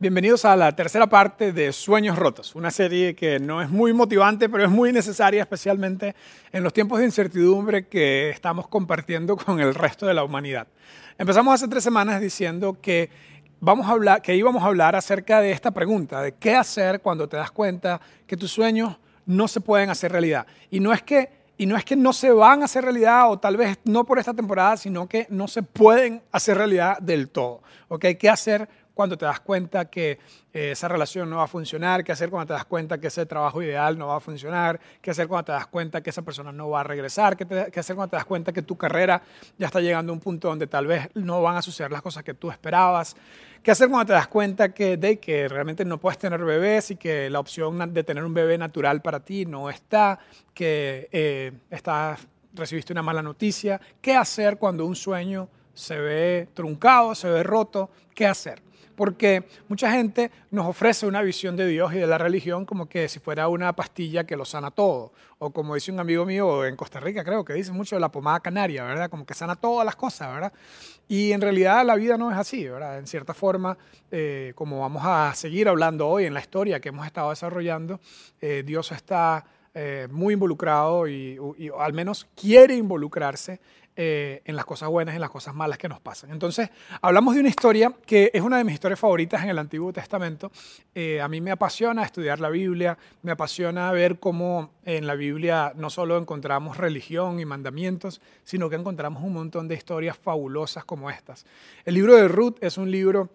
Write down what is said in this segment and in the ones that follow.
Bienvenidos a la tercera parte de Sueños Rotos, una serie que no es muy motivante, pero es muy necesaria, especialmente en los tiempos de incertidumbre que estamos compartiendo con el resto de la humanidad. Empezamos hace tres semanas diciendo que, vamos a hablar, que íbamos a hablar acerca de esta pregunta, de qué hacer cuando te das cuenta que tus sueños no se pueden hacer realidad. Y no es que, y no, es que no se van a hacer realidad, o tal vez no por esta temporada, sino que no se pueden hacer realidad del todo. ¿okay? ¿Qué hacer cuando te das cuenta que eh, esa relación no va a funcionar, qué hacer cuando te das cuenta que ese trabajo ideal no va a funcionar, qué hacer cuando te das cuenta que esa persona no va a regresar, qué, hacer cuando te das cuenta que tu carrera ya está llegando a un punto donde tal vez no van a suceder las cosas que tú esperabas, qué hacer cuando te das cuenta que, de, que realmente no puedes tener bebés y que la opción de tener un bebé natural para ti no está, que eh, estás, recibiste una mala noticia, qué hacer cuando un sueño se ve truncado, se ve roto, qué hacer porque mucha gente nos ofrece una visión de Dios y de la religión como que si fuera una pastilla que lo sana todo, o como dice un amigo mío en Costa Rica, creo que dice mucho de la pomada canaria, ¿verdad? Como que sana todas las cosas, ¿verdad? Y en realidad la vida no es así, ¿verdad? En cierta forma, eh, como vamos a seguir hablando hoy en la historia que hemos estado desarrollando, eh, Dios está eh, muy involucrado y, y, al menos quiere involucrarse eh, en las cosas buenas y en las cosas malas que nos pasan. Entonces, hablamos de una historia que es una de mis historias favoritas en el Antiguo Testamento. Eh, a mí me apasiona estudiar la Biblia, me apasiona ver cómo en la Biblia no solo encontramos religión y mandamientos, sino que encontramos un montón de historias fabulosas como estas. El libro de Ruth es un libro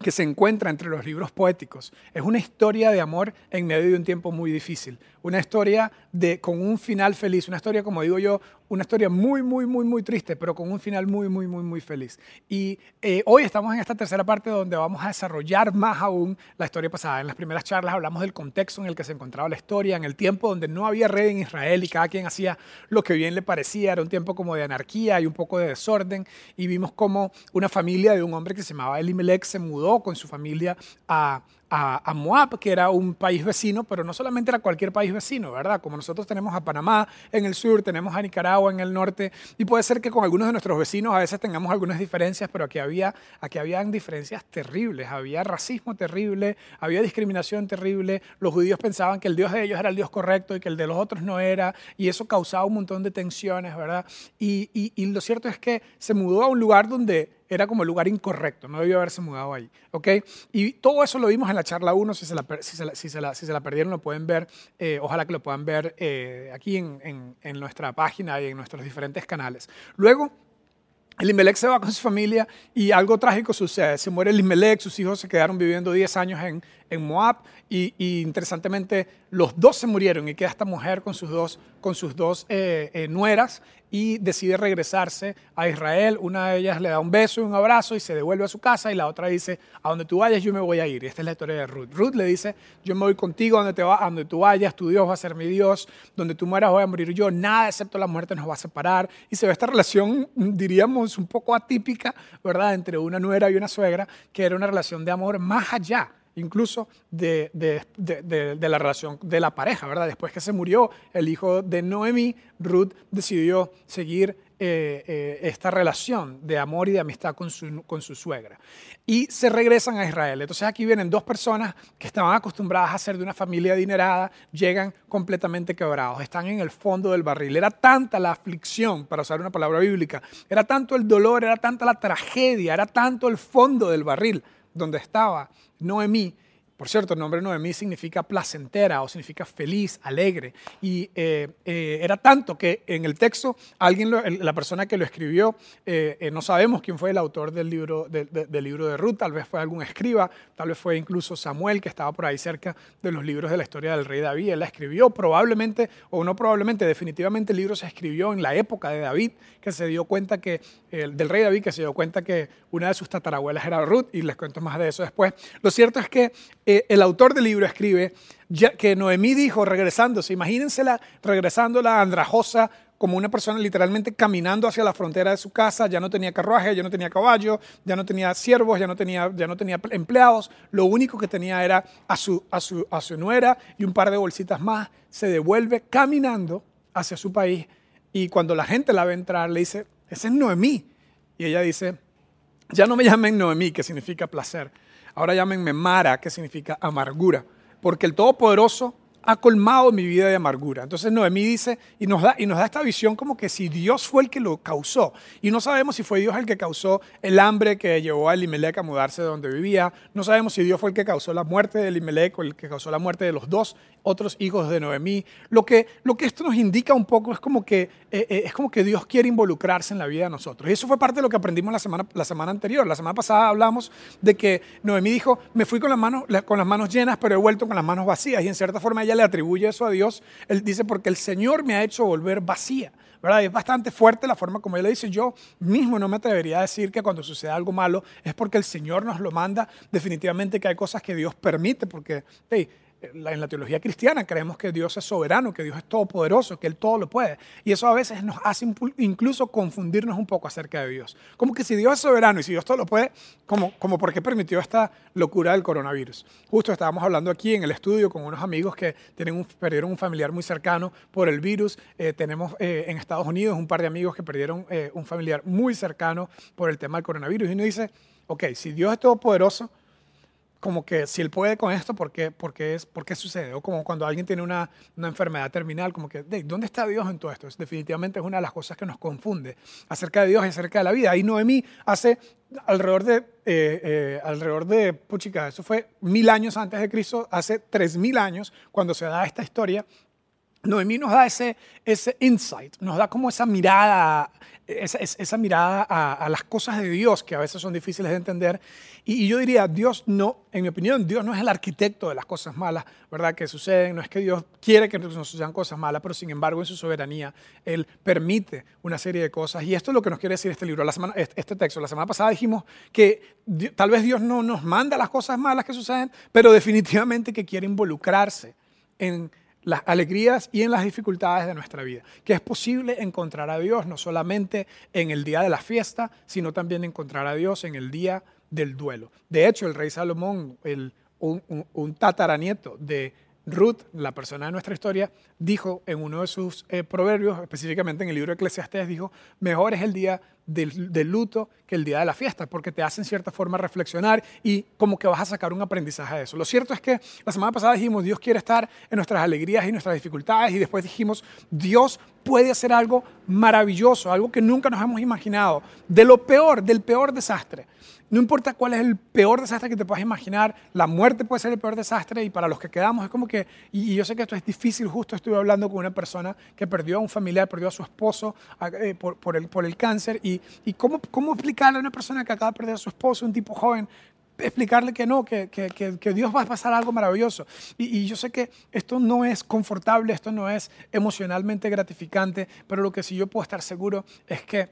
que se encuentra entre los libros poéticos. Es una historia de amor en medio de un tiempo muy difícil, una historia de, con un final feliz, una historia, como digo yo, una historia muy, muy, muy, muy triste, pero con un final muy, muy, muy, muy feliz. Y eh, hoy estamos en esta tercera parte donde vamos a desarrollar más aún la historia pasada. En las primeras charlas hablamos del contexto en el que se encontraba la historia, en el tiempo donde no había rey en Israel y cada quien hacía lo que bien le parecía, era un tiempo como de anarquía y un poco de desorden, y vimos como una familia de un hombre que se llamaba Elimelech se mudó con su familia a a, Moab, que era un país vecino, pero no solamente era cualquier país vecino, ¿verdad? Como nosotros tenemos a Panamá en el sur, tenemos a Nicaragua en el norte, y puede ser que con algunos de nuestros vecinos a veces tengamos algunas diferencias, pero aquí había, aquí habían diferencias terribles, había racismo terrible, había discriminación terrible, los judíos pensaban que el Dios de ellos era el Dios correcto y que el de los otros no era, y eso causaba un montón de tensiones, ¿verdad? Y, y lo cierto es que se mudó a un lugar donde era como el lugar incorrecto, no debió haberse mudado ahí. ¿ok? Y todo eso lo vimos en la charla 1, si se la, si se la, si se la, perdieron lo pueden ver, eh, ojalá que lo puedan ver eh, aquí en, en, en, nuestra página y en nuestros diferentes canales. Luego, Elimelech se va con su familia y algo trágico sucede. Se muere Elimelech, sus hijos se quedaron viviendo 10 años en, en Moab y, y, interesantemente los dos se murieron y queda esta mujer con sus dos, con sus dos eh, eh, nueras y decide regresarse a Israel. Una de ellas le da un beso y un abrazo y se devuelve a su casa y la otra dice, a donde tú vayas yo me voy a ir. Y esta es la historia de Ruth. Ruth le dice, yo me voy contigo donde, te va, a donde tú vayas, tu Dios va a ser mi Dios, donde tú mueras voy a morir yo, nada excepto la muerte nos va a separar. Y se ve esta relación, diríamos, un poco atípica, ¿verdad?, entre una nuera y una suegra, que era una relación de amor más allá incluso de, de, de, de, la relación de la pareja, ¿verdad? Después que se murió el hijo de Noemí, Ruth decidió seguir eh, eh, esta relación de amor y de amistad con su, con su suegra. Y se regresan a Israel. Entonces aquí vienen dos personas que estaban acostumbradas a ser de una familia adinerada, llegan completamente quebrados, están en el fondo del barril. Era tanta la aflicción, para usar una palabra bíblica, era tanto el dolor, era tanta la tragedia, era tanto el fondo del barril donde estaba Noemí. Por cierto, el nombre Noemí significa placentera o significa feliz, alegre. Y eh, eh, era tanto que en el texto, alguien, la persona que lo escribió, eh, no sabemos quién fue el autor del libro, del libro de Ruth, tal vez fue algún escriba, tal vez fue incluso Samuel, que estaba por ahí cerca de los libros de la historia del rey David. Él la escribió probablemente, o no probablemente, definitivamente el libro se escribió en la época de David, que se dio cuenta que, del rey David, que se dio cuenta que una de sus tatarabuelas era Ruth, y les cuento más de eso después. Lo cierto es que eh, el autor del libro escribe que Noemí dijo regresándose, imagínensela regresándola andrajosa como una persona literalmente caminando hacia la frontera de su casa, ya no tenía carruaje, ya no tenía caballo, ya no tenía siervos, ya no tenía, ya no tenía empleados, lo único que tenía era a su, a, su, a su nuera y un par de bolsitas más, se devuelve caminando hacia su país y cuando la gente la ve entrar le dice, ese es Noemí. Y ella dice, ya no me llamen Noemí, que significa placer ahora llámenme Mara, que significa amargura, porque el Todopoderoso ha colmado mi vida de amargura. Entonces Noemí dice y nos, da, y nos da esta visión como que si Dios fue el que lo causó, y no sabemos si fue Dios el que causó el hambre que llevó a Elimelech a mudarse de donde vivía, no sabemos si Dios fue el que causó la muerte de Elimelech o el que causó la muerte de los dos otros hijos de Noemí. Lo que, lo que esto nos indica un poco es como, que, eh, eh, es como que Dios quiere involucrarse en la vida de nosotros. Y eso fue parte de lo que aprendimos la semana, la semana anterior. La semana pasada hablamos de que Noemí dijo, me fui con las, manos, con las manos llenas, pero he vuelto con las manos vacías. Y en cierta forma ella le atribuye eso a Dios. Él dice, porque el Señor me ha hecho volver vacía. ¿verdad? Es bastante fuerte la forma como ella dice. Yo mismo no me atrevería a decir que cuando sucede algo malo es porque el Señor nos lo manda. Definitivamente que hay cosas que Dios permite, porque hey, en la teología cristiana creemos que Dios es soberano, que Dios es todopoderoso, que Él todo lo puede. Y eso a veces nos hace incluso confundirnos un poco acerca de Dios. Como que si Dios es soberano y si Dios todo lo puede, como, por qué permitió esta locura del coronavirus. Justo estábamos hablando aquí en el estudio con unos amigos que tienen un, perdieron un familiar muy cercano por el virus. Eh, tenemos eh, en Estados Unidos un par de amigos que perdieron eh, un familiar muy cercano por el tema del coronavirus. Y uno dice, ok, si Dios es todopoderoso, como que si él puede con esto, ¿por qué, por qué, es, por qué sucede? O como cuando alguien tiene una, una enfermedad terminal, como que, ¿dónde está Dios en todo esto? Es, definitivamente es una de las cosas que nos confunde acerca de Dios y acerca de la vida. Ahí Noemí hace alrededor de, eh, eh, alrededor de, puchica, eso fue mil años antes de Cristo, hace tres mil años, cuando se da esta historia, Noemí nos da ese, ese insight, nos da como esa mirada, esa, esa mirada a, las cosas de Dios que a veces son difíciles de entender. Y, yo diría, Dios no, en mi opinión, Dios no es el arquitecto de las cosas malas, ¿verdad? Que suceden. No es que Dios quiere que nos sucedan cosas malas, pero sin embargo en su soberanía Él permite una serie de cosas. Y esto es lo que nos quiere decir este libro, la semana, este texto. La semana pasada dijimos que tal vez Dios no nos manda las cosas malas que suceden, pero definitivamente que quiere involucrarse en las alegrías y en las dificultades de nuestra vida. Que es posible encontrar a Dios no solamente en el día de la fiesta, sino también encontrar a Dios en el día del duelo. De hecho, el rey Salomón, un, tataranieto de Ruth, la persona de nuestra historia, dijo en uno de sus eh, proverbios, específicamente en el libro de Eclesiastés, dijo, mejor es el día del, luto que el día de la fiesta, porque te hace en cierta forma reflexionar y como que vas a sacar un aprendizaje de eso. Lo cierto es que la semana pasada dijimos, Dios quiere estar en nuestras alegrías y nuestras dificultades, y después dijimos, Dios puede hacer algo maravilloso, algo que nunca nos hemos imaginado, de lo peor, del peor desastre. No importa cuál es el peor desastre que te puedas imaginar, la muerte puede ser el peor desastre y para los que quedamos es como que, y, yo sé que esto es difícil, justo estuve hablando con una persona que perdió a un familiar, perdió a su esposo eh, por, el, cáncer y cómo, explicarle a una persona que acaba de perder a su esposo, un tipo joven, explicarle que no, que, Dios va a pasar algo maravilloso. Y, yo sé que esto no es confortable, esto no es emocionalmente gratificante, pero lo que sí yo puedo estar seguro es que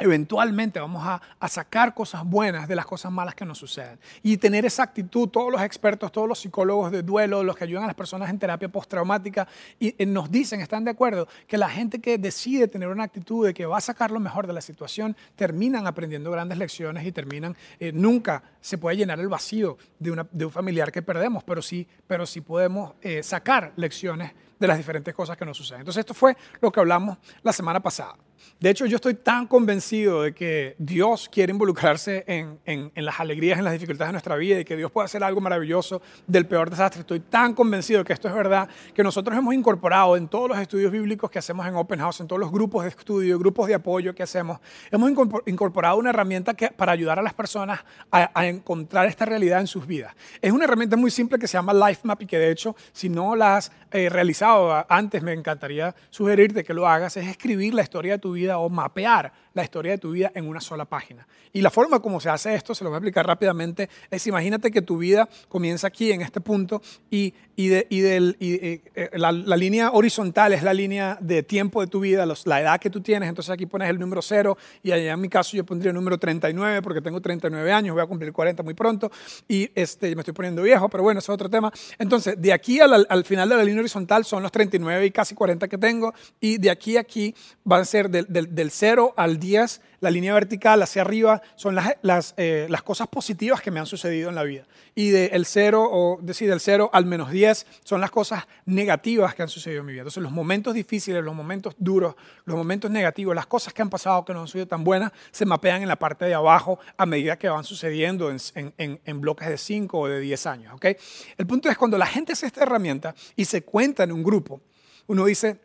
eventualmente vamos a, sacar cosas buenas de las cosas malas que nos suceden. Y tener esa actitud, todos los expertos, todos los psicólogos de duelo, los que ayudan a las personas en terapia postraumática, eh, nos dicen, están de acuerdo, que la gente que decide tener una actitud de que va a sacar lo mejor de la situación, terminan aprendiendo grandes lecciones y terminan, eh, nunca se puede llenar el vacío de, un familiar que perdemos, pero sí, pero sí podemos eh, sacar lecciones de las diferentes cosas que nos suceden. Entonces esto fue lo que hablamos la semana pasada. De hecho, yo estoy tan convencido de que Dios quiere involucrarse en, en, las alegrías, en las dificultades de nuestra vida y que Dios puede hacer algo maravilloso del peor desastre. Estoy tan convencido de que esto es verdad que nosotros hemos incorporado en todos los estudios bíblicos que hacemos en Open House, en todos los grupos de estudio, grupos de apoyo que hacemos, hemos incorporado una herramienta que, para ayudar a las personas a, encontrar esta realidad en sus vidas. Es una herramienta muy simple que se llama Life Map y que de hecho, si no la has eh, realizado antes, me encantaría sugerirte que lo hagas, es escribir la historia de tu vida o mapear la historia de tu vida en una sola página. Y la forma como se hace esto, se lo voy a explicar rápidamente, es imagínate que tu vida comienza aquí, en este punto, y, y, de, y, del, y eh, la, línea horizontal es la línea de tiempo de tu vida, la edad que tú tienes, entonces aquí pones el número cero, y allá en mi caso yo pondría el número 39, porque tengo 39 años, voy a cumplir 40 muy pronto, y este, me estoy poniendo viejo, pero bueno, ese es otro tema. Entonces, de aquí al, al final de la línea horizontal son los 39 y casi 40 que tengo, y de aquí a aquí van a ser del, del, del 0 al 10 La línea vertical hacia arriba son las, las, eh, las cosas positivas que me han sucedido en la vida. Y del 0 o decir, del 0 al menos 10 son las cosas negativas que han sucedido en mi vida. Entonces los momentos difíciles, los momentos duros, los momentos negativos, las cosas que han pasado que no han sido tan buenas, se mapean en la parte de abajo a medida que van sucediendo en, en, en bloques de 5 o de 10 años. ¿okay? El punto es cuando la gente hace esta herramienta y se cuenta en un grupo, uno dice,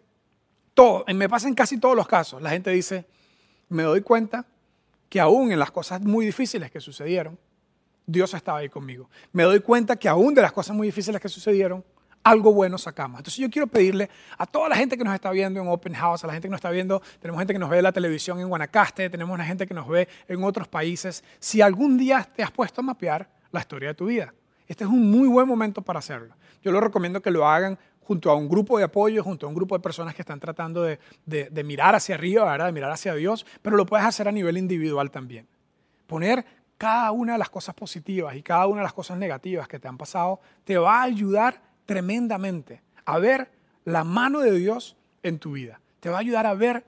todo, me pasa en casi todos los casos, la gente dice, me doy cuenta que aún en las cosas muy difíciles que sucedieron, Dios estaba ahí conmigo. Me doy cuenta que aún de las cosas muy difíciles que sucedieron, algo bueno sacamos. Entonces yo quiero pedirle a toda la gente que nos está viendo en Open House, a la gente que nos está viendo, tenemos gente que nos ve en la televisión en Guanacaste, tenemos gente que nos ve en otros países, si algún día te has puesto a mapear la historia de tu vida. Este es un muy buen momento para hacerlo. Yo lo recomiendo que lo hagan junto a un grupo de apoyo, junto a un grupo de personas que están tratando de, mirar hacia arriba, de mirar hacia Dios, pero lo puedes hacer a nivel individual también. Poner cada una de las cosas positivas y cada una de las cosas negativas que te han pasado te va a ayudar tremendamente a ver la mano de Dios en tu vida. Te va a ayudar a ver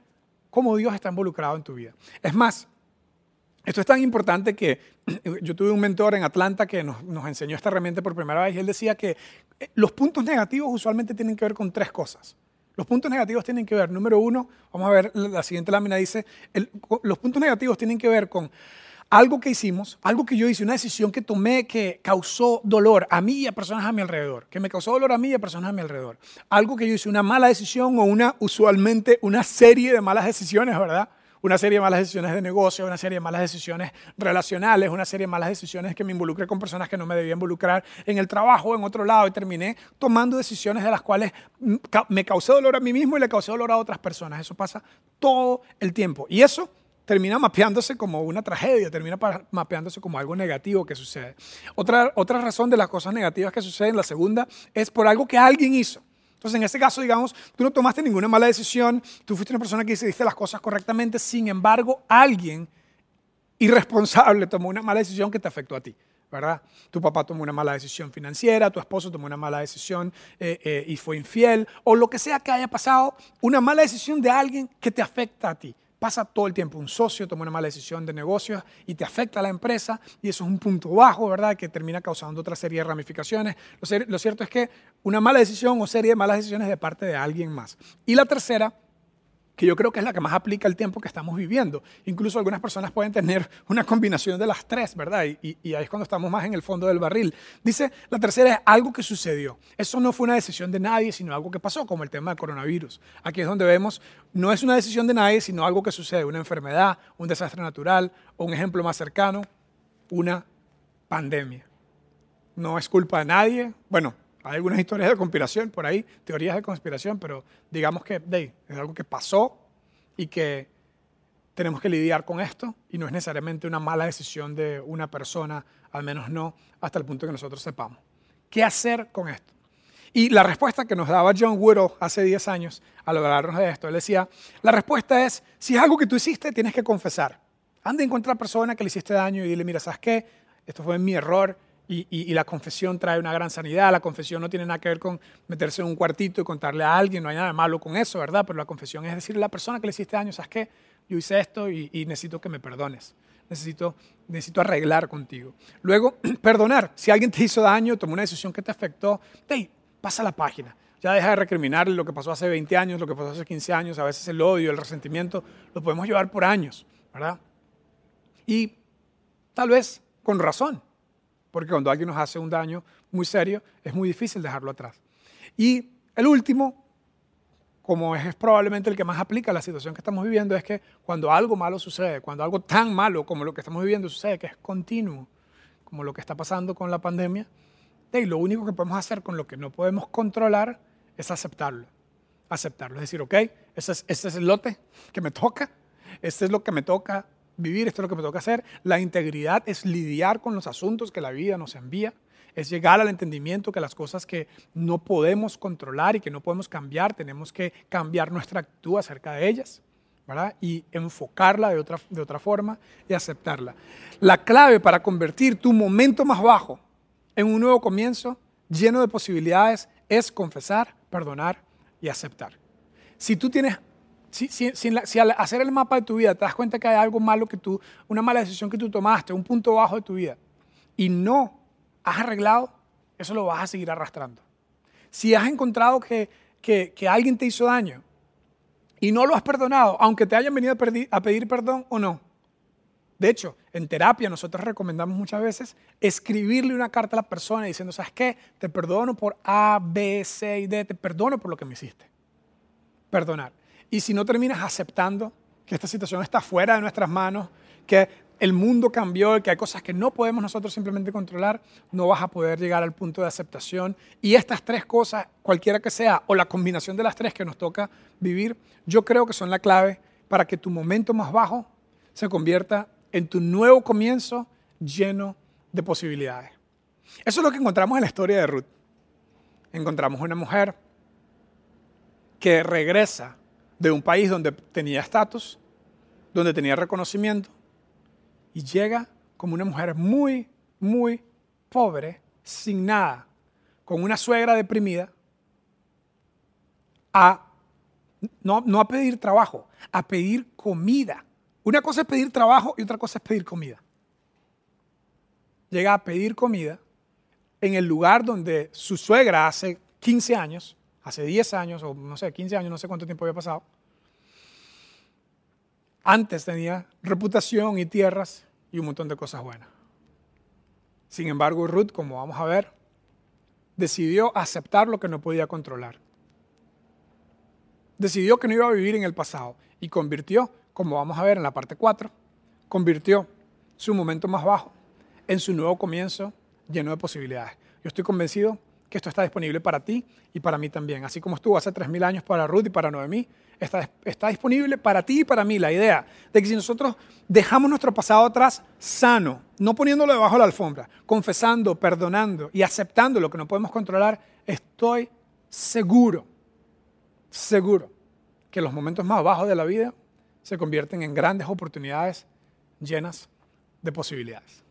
cómo Dios está involucrado en tu vida. Es más, esto es tan importante que yo tuve un mentor en Atlanta que nos, enseñó esta herramienta por primera vez y él decía que eh, los puntos negativos usualmente tienen que ver con tres cosas. Los puntos negativos tienen que ver, número uno, vamos a ver, la siguiente lámina dice, los puntos negativos tienen que ver con algo que hicimos, algo que yo hice, una decisión que tomé que causó dolor a mí y a personas a mi alrededor, que me causó dolor a mí y a personas a mi alrededor. Algo que yo hice, una mala decisión o una, usualmente, una serie de malas decisiones, ¿verdad? Una serie de malas decisiones de negocio, una serie de malas decisiones relacionales, una serie de malas decisiones que me involucré con personas que no me debía involucrar en el trabajo en otro lado y terminé tomando decisiones de las cuales me causé dolor a mí mismo y le causé dolor a otras personas. Eso pasa todo el tiempo. Y eso termina mapeándose como una tragedia, termina mapeándose como algo negativo que sucede. Otra, otra razón de las cosas negativas que suceden, la segunda, es por algo que alguien hizo. Entonces, en este caso, digamos, tú no tomaste ninguna mala decisión, tú fuiste una persona que hiciste las cosas correctamente, sin embargo, alguien irresponsable tomó una mala decisión que te afectó a ti. ¿verdad? Tu papá tomó una mala decisión financiera, tu esposo tomó una mala decisión eh, eh, y fue infiel, o lo que sea que haya pasado, una mala decisión de alguien que te afecta a ti pasa todo el tiempo. Un socio toma una mala decisión de negocios y te afecta a la empresa y eso es un punto bajo, ¿verdad? Que termina causando otra serie de ramificaciones. Lo, cierto es que una mala decisión o serie de malas decisiones de parte de alguien más. Y la tercera que yo creo que es la que más aplica el tiempo que estamos viviendo. Incluso algunas personas pueden tener una combinación de las tres, ¿verdad? Y, ahí es cuando estamos más en el fondo del barril. Dice, la tercera es algo que sucedió. Eso no fue una decisión de nadie, sino algo que pasó, como el tema del coronavirus. Aquí es donde vemos, no es una decisión de nadie, sino algo que sucede, una enfermedad, un desastre natural, o un ejemplo más cercano, una pandemia. No es culpa de nadie. Bueno, hay algunas historias de conspiración por ahí, teorías de conspiración, pero digamos que es algo que pasó y que tenemos que lidiar con esto y no es necesariamente una mala decisión de una persona, al menos no hasta el punto que nosotros sepamos. ¿Qué hacer con esto? Y la respuesta que nos daba John Woodall hace 10 años al hablarnos de esto, él decía, la respuesta es, si es algo que tú hiciste, tienes que confesar. Anda a encontrar a la persona que le hiciste daño y dile, mira, ¿sabes qué? Esto fue mi error, y, la confesión trae una gran sanidad. La confesión no tiene nada que ver con meterse en un cuartito y contarle a alguien, no hay nada malo con eso, ¿verdad? Pero la confesión es decirle a la persona que le hiciste daño, ¿sabes qué? Yo hice esto y, necesito que me perdones. Necesito, necesito arreglar contigo. Luego, perdonar. Si alguien te hizo daño, tomó una decisión que te afectó, hey, pasa la página. Ya deja de recriminarle lo que pasó hace 20 años, lo que pasó hace 15 años, a veces el odio, el resentimiento, lo podemos llevar por años, ¿verdad? Y tal vez con razón porque cuando alguien nos hace un daño muy serio, es muy difícil dejarlo atrás. Y el último, como es probablemente el que más aplica a la situación que estamos viviendo, es que cuando algo malo sucede, cuando algo tan malo como lo que estamos viviendo sucede, que es continuo, como lo que está pasando con la pandemia, y lo único que podemos hacer con lo que no podemos controlar es aceptarlo. Aceptarlo, es decir, ok, es, ese es el lote que me toca, este es lo que me toca vivir, esto es lo que me toca hacer. La integridad es lidiar con los asuntos que la vida nos envía, es llegar al entendimiento que las cosas que no podemos controlar y que no podemos cambiar, tenemos que cambiar nuestra actitud acerca de ellas. ¿verdad? Y enfocarla de otra, de otra forma y aceptarla. La clave para convertir tu momento más bajo en un nuevo comienzo lleno de posibilidades es confesar, perdonar y aceptar. Si tú tienes si, al hacer el mapa de tu vida te das cuenta que hay algo malo que tú, una mala decisión que tú tomaste, un punto bajo de tu vida, y no has arreglado, eso lo vas a seguir arrastrando. Si has encontrado que, alguien te hizo daño y no lo has perdonado, aunque te hayan venido a pedir perdón o no, de hecho, en terapia nosotros recomendamos muchas veces escribirle una carta a la persona diciendo, ¿sabes qué? Te perdono por A, B, C y D, te perdono por lo que me hiciste. Perdonar. Y si no terminas aceptando que esta situación está fuera de nuestras manos, que el mundo cambió que hay cosas que no podemos nosotros simplemente controlar, no vas a poder llegar al punto de aceptación. Y estas tres cosas, cualquiera que sea, o la combinación de las tres que nos toca vivir, yo creo que son la clave para que tu momento más bajo se convierta en tu nuevo comienzo lleno de posibilidades. Eso es lo que encontramos en la historia de Ruth. Encontramos una mujer que regresa de un país donde tenía estatus, donde tenía reconocimiento, y llega como una mujer muy, muy pobre, sin nada, con una suegra deprimida, a no, no a pedir trabajo, a pedir comida. Una cosa es pedir trabajo y otra cosa es pedir comida. Llega a pedir comida en el lugar donde su suegra hace 15 años, hace 10 años, o no sé, 15 años, no sé cuánto tiempo había pasado, antes tenía reputación y tierras y un montón de cosas buenas. Sin embargo, Ruth, como vamos a ver, decidió aceptar lo que no podía controlar. Decidió que no iba a vivir en el pasado y convirtió como vamos a ver en la parte 4, convirtió su momento más bajo en su nuevo comienzo lleno de posibilidades. Yo estoy convencido que esto está disponible para ti y para mí también. Así como estuvo hace 3.000 años para Ruth y para Noemí, está, está disponible para ti y para mí. La idea de que si nosotros dejamos nuestro pasado atrás sano, no poniéndolo debajo de la alfombra, confesando, perdonando y aceptando lo que no podemos controlar, estoy seguro, seguro que los momentos más bajos de la vida se convierten en grandes oportunidades llenas de posibilidades.